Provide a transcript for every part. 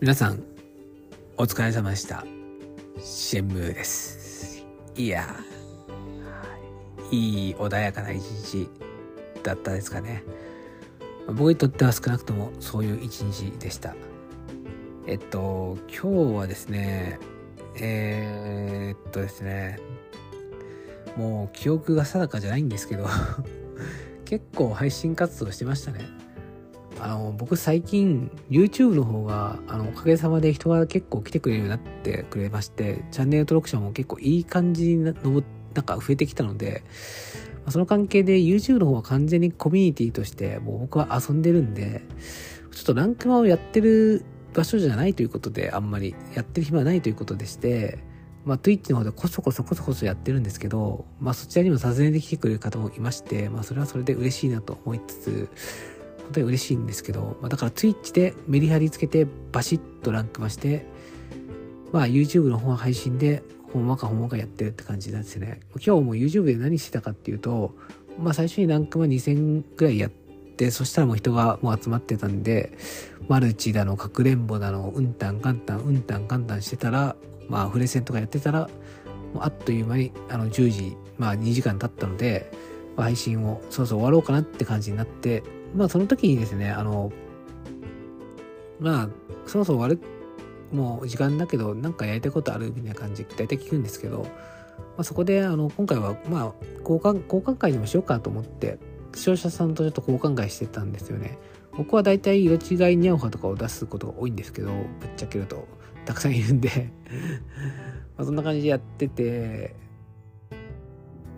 皆さん、お疲れ様でした。シェンムーです。いやいい穏やかな一日だったですかね。僕にとっては少なくともそういう一日でした。えっと、今日はですね、えー、っとですね、もう記憶が定かじゃないんですけど 結構配信活動してましたね。あの、僕最近 YouTube の方が、あの、おかげさまで人が結構来てくれるようになってくれまして、チャンネル登録者も結構いい感じにななんか増えてきたので、その関係で YouTube の方は完全にコミュニティとしてもう僕は遊んでるんで、ちょっとランクマをやってる場所じゃないということで、あんまりやってる暇はないということでして、まあ、Twitch の方でこそこそこそこそやってるんですけど、まあ、そちらにも訪ねてきてくれる方もいまして、まあ、それはそれで嬉しいなと思いつつ、本当に嬉しいんですけど、まあ、だから Twitch でメリハリつけてバシッとランクマして、まあ YouTube の方は配信でほんまかほんまかやってるって感じなんですね。今日も YouTube で何してたかっていうと、まあ最初にランクマ2000ぐらいやって、そしたらもう人がもう集まってたんで、マルチだの、かくれんぼだの、うんたんかんたん、うんたんかんたんしてたら、まあフレセンとかやってたら、もうあっという間にあの10時、まあ2時間経ったので、配信をそろそろ終わろうかなって感じになって、まあその時にですね、あの、まあ、そろそろ終わる、もう時間だけど、なんかやりたいことあるみたいな感じで大体聞くんですけど、まあ、そこで、あの、今回は、まあ、交換、交換会にもしようかと思って、視聴者さんとちょっと交換会してたんですよね。僕は大体色違いニャオハとかを出すことが多いんですけど、ぶっちゃけると、たくさんいるんで まあそんな感じでやってて、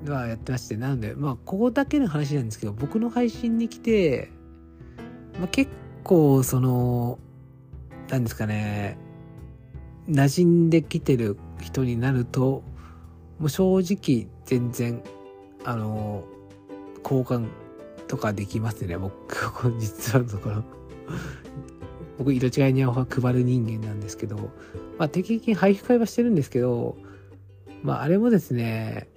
はやってまして、なので、まあ、ここだけの話なんですけど、僕の配信に来て、まあ、結構、その、なんですかね、馴染んできてる人になると、もう正直、全然、あの、交換とかできますね、僕、実はのところ。僕、色違いには配る人間なんですけど、まあ、定期的に配布会はしてるんですけど、まあ、あれもですね、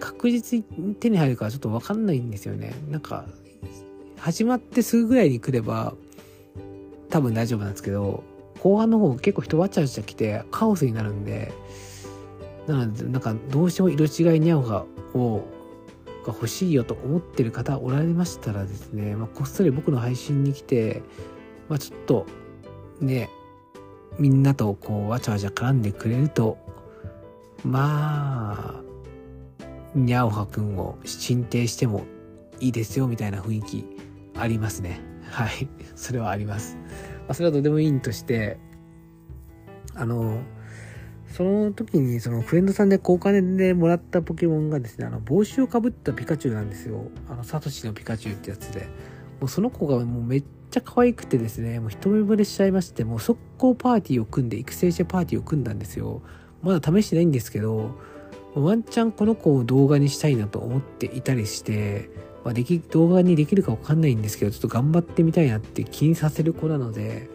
確実に手に入るかちょっとわかんないんですよね。なんか、始まってすぐぐらいに来れば、多分大丈夫なんですけど、後半の方結構人わちゃわちゃ来てカオスになるんで、なので、なんかどうしても色違いにゃおが、を、が欲しいよと思ってる方おられましたらですね、まあ、こっそり僕の配信に来て、まあ、ちょっと、ね、みんなとこうわちゃわちゃ絡んでくれると、まあ、にゃおはくんを進呈してもいいですよみたいな雰囲気ありますね。はい。それはあります。まあ、それはどうでもいいんとして、あの、その時にそのフレンドさんで交換でもらったポケモンがですね、あの帽子をかぶったピカチュウなんですよ。あの、サトシのピカチュウってやつで。もうその子がもうめっちゃ可愛くてですね、もう一目惚れしちゃいまして、もう速攻パーティーを組んで、育成してパーティーを組んだんですよ。まだ試してないんですけど、ワンチャンこの子を動画にしたいなと思っていたりして、まあ、でき、動画にできるかわかんないんですけど、ちょっと頑張ってみたいなって気にさせる子なので、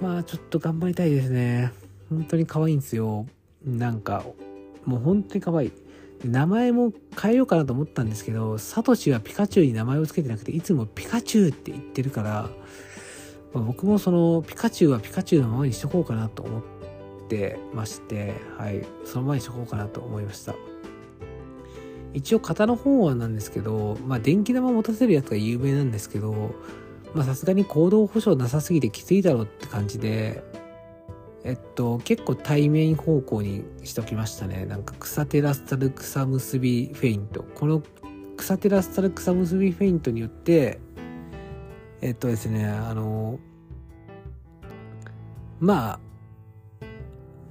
まあちょっと頑張りたいですね。本当に可愛いんですよ。なんか、もう本当に可愛い。名前も変えようかなと思ったんですけど、サトシはピカチュウに名前を付けてなくて、いつもピカチュウって言ってるから、まあ、僕もそのピカチュウはピカチュウのままにしとこうかなと思っててまして、はい、そのままにしとこうかなと思いました。一応型の方はなんですけど、まあ電気玉持たせるやつが有名なんですけど、まあさすがに行動保障なさすぎてきついだろうって感じで、えっと、結構対面方向にしときましたね。なんか草テラスタル草結びフェイント。この草テラスタル草結びフェイントによって、えっとですね、あの、まあ、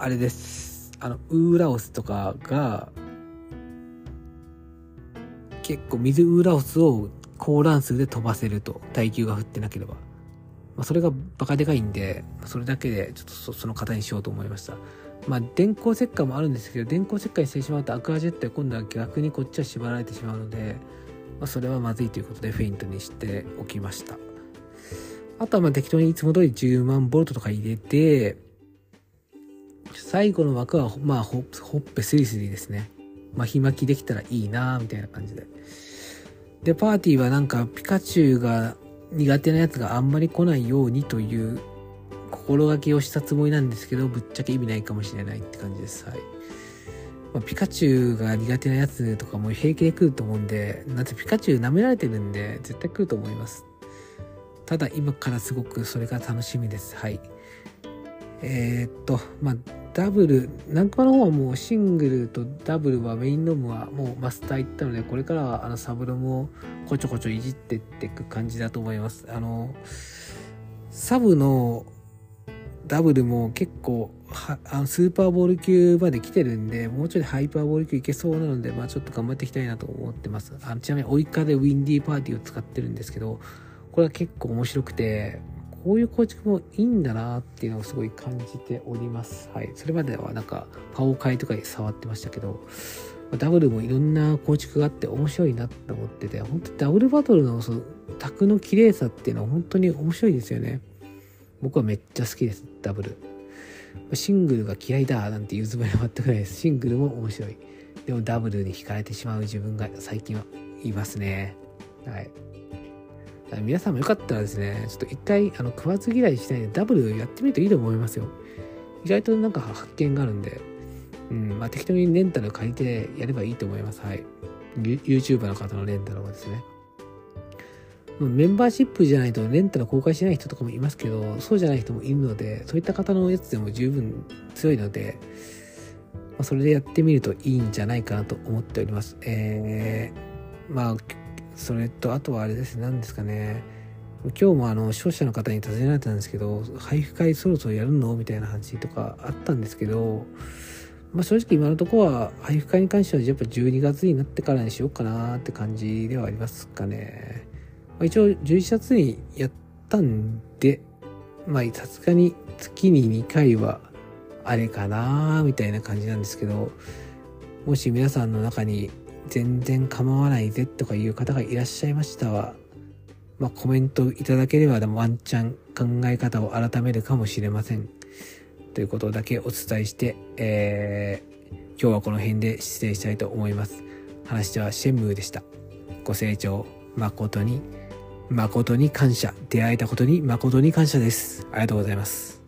あれです。あの、ウーラオスとかが、結構水ウーラオスを高乱数で飛ばせると。耐久が降ってなければ。まあ、それがバカでかいんで、それだけでちょっとその型にしようと思いました。まあ、電光石火もあるんですけど、電光石火にしてしまうとアクアジェットで今度は逆にこっちは縛られてしまうので、まあ、それはまずいということでフェイントにしておきました。あとはまあ適当にいつも通り10万ボルトとか入れて、最後の枠はまあほっぺスリスリですね。巻き巻きできたらいいなみたいな感じで。で、パーティーはなんかピカチュウが苦手なやつがあんまり来ないようにという心がけをしたつもりなんですけど、ぶっちゃけ意味ないかもしれないって感じです。はい。まあ、ピカチュウが苦手なやつとかも平気で来ると思うんで、なんてピカチュウ舐められてるんで、絶対来ると思います。ただ今からすごくそれが楽しみです。はい。えー、っと、まあ、ダブル、ナンクマの方はもうシングルとダブルはメインロムはもうマスターいったので、これからはあのサブロムをこちょこちょいじってっていく感じだと思います。あの、サブのダブルも結構はあのスーパーボール級まで来てるんで、もうちょいハイパーボール級いけそうなので、まあちょっと頑張っていきたいなと思ってます。あのちなみに、オイカでウィンディーパーティーを使ってるんですけど、これは結構面白くて、こういう構築もいいんだなっていうのをすごい感じております。はい。それまではなんか、パオカイとかに触ってましたけど、ダブルもいろんな構築があって面白いなって思ってて、本当にダブルバトルのその、卓の綺麗さっていうのは本当に面白いですよね。僕はめっちゃ好きです、ダブル。シングルが嫌いだなんて言うつもりは全くないです。シングルも面白い。でもダブルに惹かれてしまう自分が最近はいますね。はい。皆さんもよかったらですね、ちょっと一回、あの、食わず嫌いしないでダブルやってみるといいと思いますよ。意外となんか発見があるんで、うん、まあ適当にレンタル借りてやればいいと思います。はい。YouTuber の方のレンタルはですね。メンバーシップじゃないとレンタル公開しない人とかもいますけど、そうじゃない人もいるので、そういった方のやつでも十分強いので、まあ、それでやってみるといいんじゃないかなと思っております。えー、まあ、それと、あとはあれですね、何ですかね。今日もあの、視聴者の方に尋ねられたんですけど、配布会そろそろやるの？みたいな話とかあったんですけど、まあ正直今のところは配布会に関してはやっぱ12月になってからにしようかなって感じではありますかね。まあ、一応11月にやったんで、まあさすがに月に2回はあれかなみたいな感じなんですけど、もし皆さんの中に全然構わないぜとかいう方がいらっしゃいましたら、まあ、コメントいただければでもワンチャン考え方を改めるかもしれません。ということだけお伝えして、えー、今日はこの辺で失礼したいと思います。話はシェンムーでした。ご清聴誠に、誠に感謝。出会えたことに誠に感謝です。ありがとうございます。